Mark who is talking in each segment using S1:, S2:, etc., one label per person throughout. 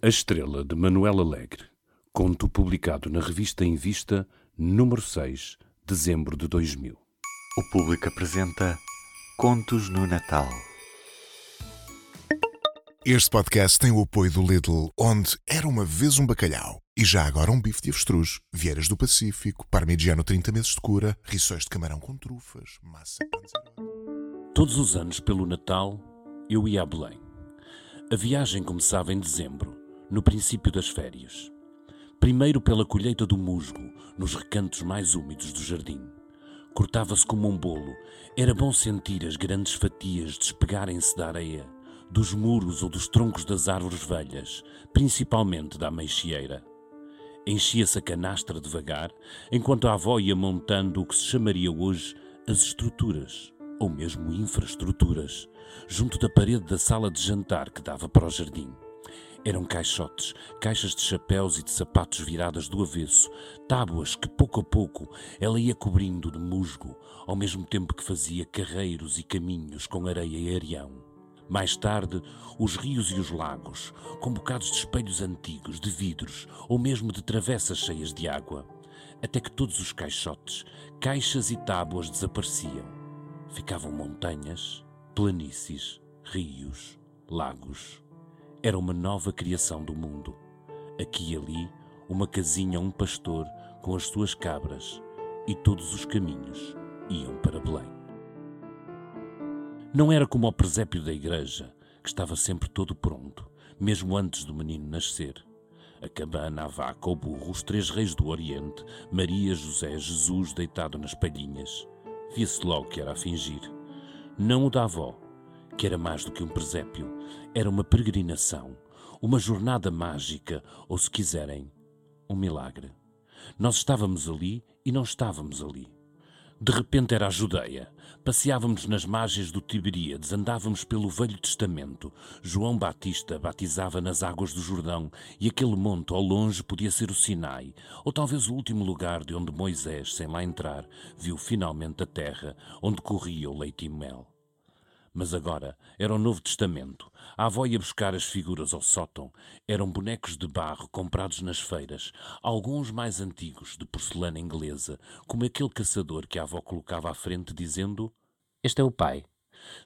S1: A Estrela de Manuel Alegre. Conto publicado na revista Em Vista, número 6, dezembro de 2000.
S2: O público apresenta Contos no Natal.
S3: Este podcast tem o apoio do Lidl, onde era uma vez um bacalhau e já agora um bife de avestruz, vieiras do Pacífico, parmigiano 30 meses de cura, rissóis de camarão com trufas, massa.
S1: Todos os anos, pelo Natal, eu ia a Belém. A viagem começava em dezembro, no princípio das férias. Primeiro pela colheita do musgo, nos recantos mais úmidos do jardim. Cortava-se como um bolo. Era bom sentir as grandes fatias despegarem-se da areia dos muros ou dos troncos das árvores velhas, principalmente da ameixeira. Enchia-se a canastra devagar, enquanto a avó ia montando o que se chamaria hoje as estruturas, ou mesmo infraestruturas, junto da parede da sala de jantar que dava para o jardim. Eram caixotes, caixas de chapéus e de sapatos viradas do avesso, tábuas que pouco a pouco ela ia cobrindo de musgo, ao mesmo tempo que fazia carreiros e caminhos com areia e areão. Mais tarde, os rios e os lagos, com bocados de espelhos antigos, de vidros ou mesmo de travessas cheias de água, até que todos os caixotes, caixas e tábuas desapareciam. Ficavam montanhas, planícies, rios, lagos. Era uma nova criação do mundo. Aqui e ali, uma casinha, um pastor com as suas cabras, e todos os caminhos iam para Belém. Não era como o presépio da igreja, que estava sempre todo pronto, mesmo antes do menino nascer. A cabana, a vaca, o burro, os três reis do Oriente, Maria, José, Jesus deitado nas palhinhas. Via-se logo que era a fingir. Não o da avó, que era mais do que um presépio, era uma peregrinação, uma jornada mágica, ou se quiserem, um milagre. Nós estávamos ali e não estávamos ali. De repente era a Judeia. Passeávamos nas margens do Tiberíades, andávamos pelo Velho Testamento. João Batista batizava nas águas do Jordão e aquele monte ao longe podia ser o Sinai, ou talvez o último lugar de onde Moisés, sem lá entrar, viu finalmente a terra onde corria o leite e mel. Mas agora era o Novo Testamento. A avó ia buscar as figuras ao sótão. Eram bonecos de barro comprados nas feiras, alguns mais antigos, de porcelana inglesa, como aquele caçador que a avó colocava à frente, dizendo: Este é o pai.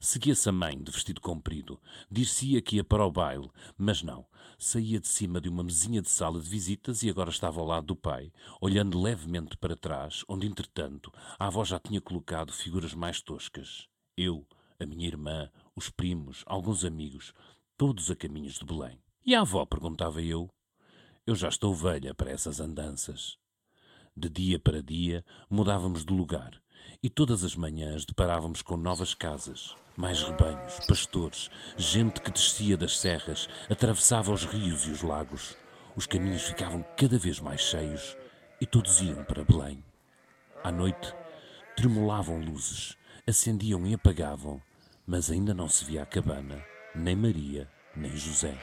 S1: Seguia-se a mãe, de vestido comprido. Dir-se-ia que ia para o baile, mas não. Saía de cima de uma mesinha de sala de visitas e agora estava ao lado do pai, olhando levemente para trás, onde, entretanto, a avó já tinha colocado figuras mais toscas. Eu, a minha irmã, os primos, alguns amigos, todos a caminhos de Belém. E a avó? perguntava eu. Eu já estou velha para essas andanças. De dia para dia mudávamos de lugar e todas as manhãs deparávamos com novas casas, mais rebanhos, pastores, gente que descia das serras, atravessava os rios e os lagos. Os caminhos ficavam cada vez mais cheios e todos iam para Belém. À noite, tremulavam luzes, acendiam e apagavam, mas ainda não se via a cabana, nem Maria, nem José.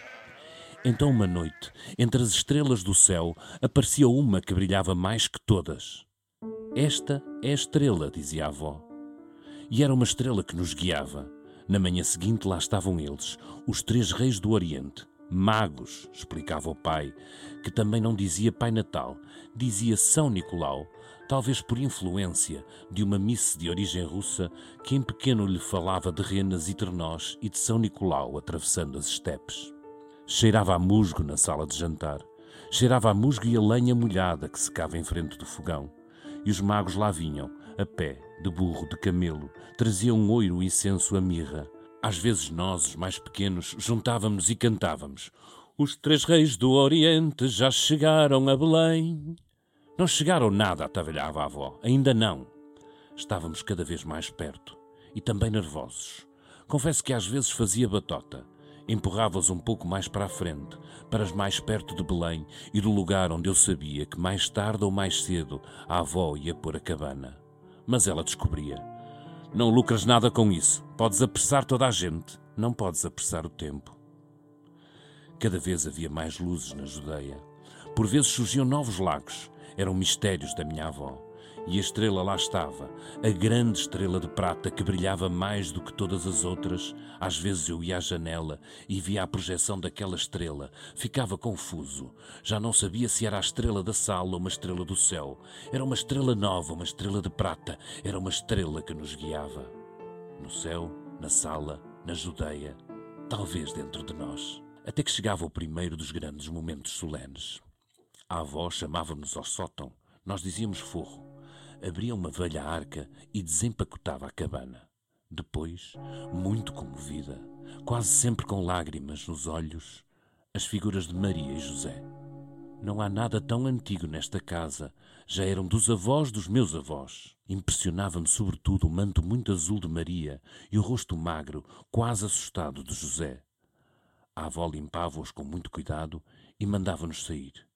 S1: Então, uma noite, entre as estrelas do céu, aparecia uma que brilhava mais que todas. Esta é a estrela, dizia a avó. E era uma estrela que nos guiava. Na manhã seguinte, lá estavam eles, os três reis do Oriente. Magos, explicava o pai, que também não dizia Pai Natal, dizia São Nicolau, talvez por influência de uma missa de origem russa que em pequeno lhe falava de renas e trenós e de São Nicolau atravessando as estepes. Cheirava a musgo na sala de jantar, cheirava a musgo e a lenha molhada que secava em frente do fogão. E os magos lá vinham, a pé, de burro, de camelo, traziam oiro incenso a mirra. Às vezes nós, os mais pequenos, juntávamos e cantávamos. Os três reis do Oriente já chegaram a Belém. Não chegaram nada, atavalhava a avó. Ainda não. Estávamos cada vez mais perto e também nervosos. Confesso que às vezes fazia batota. Empurrava-os um pouco mais para a frente, para as mais perto de Belém e do lugar onde eu sabia que mais tarde ou mais cedo a avó ia pôr a cabana. Mas ela descobria. Não lucras nada com isso. Podes apressar toda a gente. Não podes apressar o tempo. Cada vez havia mais luzes na Judeia. Por vezes surgiam novos lagos eram mistérios da minha avó. E a estrela lá estava, a grande estrela de prata que brilhava mais do que todas as outras. Às vezes eu ia à janela e via a projeção daquela estrela. Ficava confuso. Já não sabia se era a estrela da sala ou uma estrela do céu. Era uma estrela nova, uma estrela de prata. Era uma estrela que nos guiava. No céu, na sala, na Judeia, talvez dentro de nós. Até que chegava o primeiro dos grandes momentos solenes. A avó chamava-nos ao sótão. Nós dizíamos forro abria uma velha arca e desempacotava a cabana. Depois, muito comovida, quase sempre com lágrimas nos olhos, as figuras de Maria e José. Não há nada tão antigo nesta casa, já eram dos avós dos meus avós. Impressionava-me sobretudo o manto muito azul de Maria e o rosto magro, quase assustado de José. A avó limpava-os com muito cuidado e mandava-nos sair.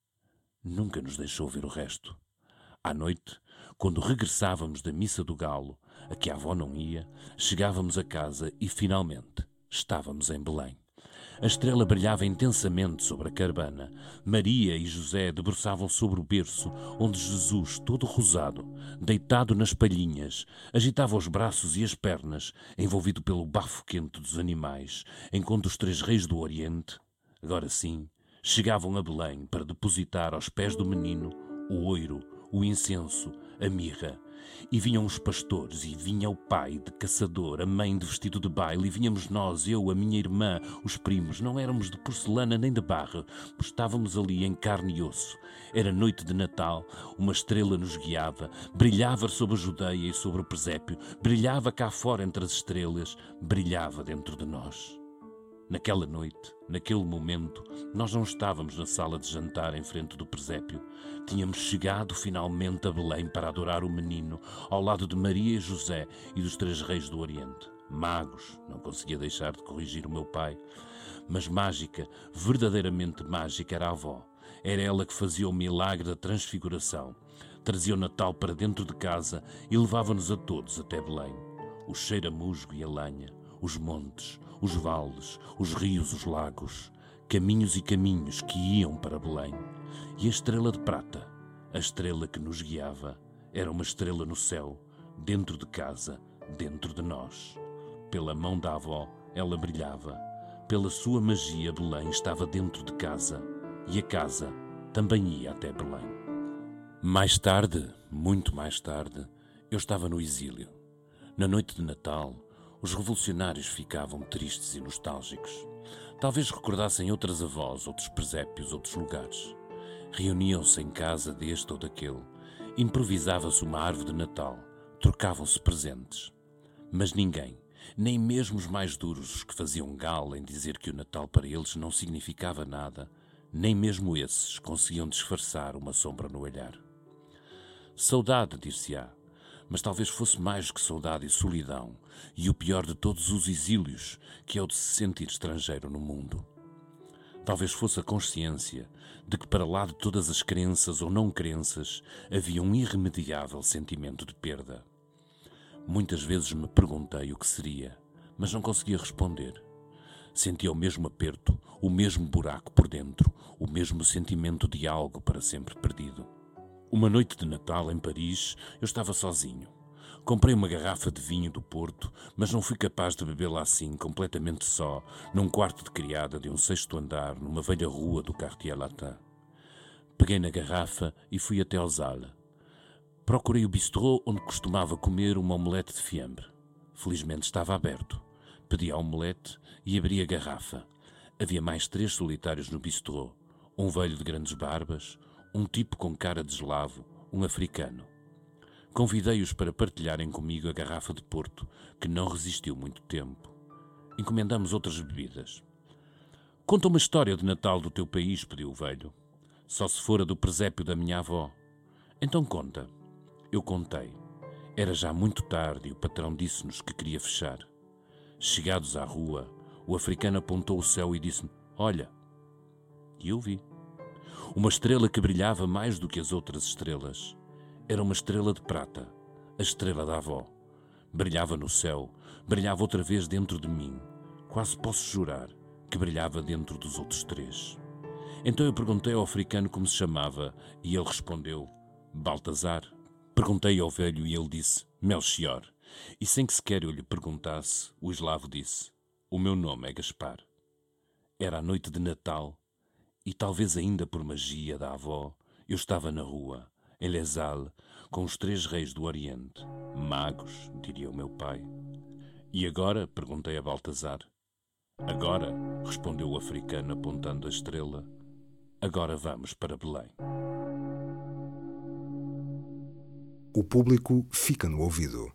S1: Nunca nos deixou ver o resto. À noite, quando regressávamos da missa do galo, a que a avó não ia, chegávamos a casa e finalmente estávamos em Belém. A estrela brilhava intensamente sobre a carbana. Maria e José debruçavam sobre o berço, onde Jesus, todo rosado, deitado nas palhinhas, agitava os braços e as pernas, envolvido pelo bafo quente dos animais, enquanto os três reis do Oriente, agora sim, chegavam a Belém para depositar aos pés do menino o oiro, o incenso, a mirra. E vinham os pastores, e vinha o pai de caçador, a mãe de vestido de baile, e vinhamos nós, eu, a minha irmã, os primos. Não éramos de porcelana nem de barra, estávamos ali em carne e osso. Era noite de Natal, uma estrela nos guiava, brilhava sobre a Judeia e sobre o presépio, brilhava cá fora entre as estrelas, brilhava dentro de nós. Naquela noite, naquele momento, nós não estávamos na sala de jantar em frente do presépio. Tínhamos chegado finalmente a Belém para adorar o menino, ao lado de Maria e José e dos três reis do Oriente. Magos, não conseguia deixar de corrigir o meu pai. Mas mágica, verdadeiramente mágica, era a avó. Era ela que fazia o milagre da transfiguração. Trazia o Natal para dentro de casa e levava-nos a todos até Belém. O cheiro a musgo e a lenha, os montes, os vales, os rios, os lagos, caminhos e caminhos que iam para Belém. E a estrela de prata, a estrela que nos guiava, era uma estrela no céu, dentro de casa, dentro de nós. Pela mão da avó, ela brilhava. Pela sua magia, Belém estava dentro de casa. E a casa também ia até Belém. Mais tarde, muito mais tarde, eu estava no exílio. Na noite de Natal, os revolucionários ficavam tristes e nostálgicos. Talvez recordassem outras avós, outros presépios, outros lugares. Reuniam-se em casa deste ou daquele. Improvisava-se uma árvore de Natal. Trocavam-se presentes. Mas ninguém, nem mesmo os mais duros, os que faziam gala em dizer que o Natal para eles não significava nada, nem mesmo esses conseguiam disfarçar uma sombra no olhar. Saudade, dir-se-á, mas talvez fosse mais que saudade e solidão, e o pior de todos os exílios, que é o de se sentir estrangeiro no mundo. Talvez fosse a consciência de que, para lá de todas as crenças ou não crenças, havia um irremediável sentimento de perda. Muitas vezes me perguntei o que seria, mas não conseguia responder. Sentia o mesmo aperto, o mesmo buraco por dentro, o mesmo sentimento de algo para sempre perdido. Uma noite de Natal em Paris, eu estava sozinho. Comprei uma garrafa de vinho do Porto, mas não fui capaz de bebê-la assim, completamente só, num quarto de criada de um sexto andar, numa velha rua do Quartier Latin. Peguei na garrafa e fui até ao Zala. Procurei o bistrô onde costumava comer uma omelete de fiambre. Felizmente estava aberto. Pedi a omelete e abri a garrafa. Havia mais três solitários no bistrô. Um velho de grandes barbas, um tipo com cara de eslavo, um africano. Convidei-os para partilharem comigo a garrafa de Porto, que não resistiu muito tempo. Encomendamos outras bebidas. Conta uma história de Natal do teu país, pediu o velho. Só se fora do presépio da minha avó. Então conta. Eu contei. Era já muito tarde e o patrão disse-nos que queria fechar. Chegados à rua, o africano apontou o céu e disse-me: Olha. E eu vi. Uma estrela que brilhava mais do que as outras estrelas. Era uma estrela de prata, a estrela da avó. Brilhava no céu, brilhava outra vez dentro de mim. Quase posso jurar que brilhava dentro dos outros três. Então eu perguntei ao africano como se chamava e ele respondeu: Baltazar. Perguntei ao velho e ele disse: Melchior. E sem que sequer eu lhe perguntasse, o eslavo disse: O meu nome é Gaspar. Era a noite de Natal e talvez ainda por magia da avó, eu estava na rua, em Les Halles, com os três reis do Oriente, magos, diria o meu pai. E agora? perguntei a Baltazar. Agora, respondeu o africano apontando a estrela. Agora vamos para Belém.
S4: O público fica no ouvido.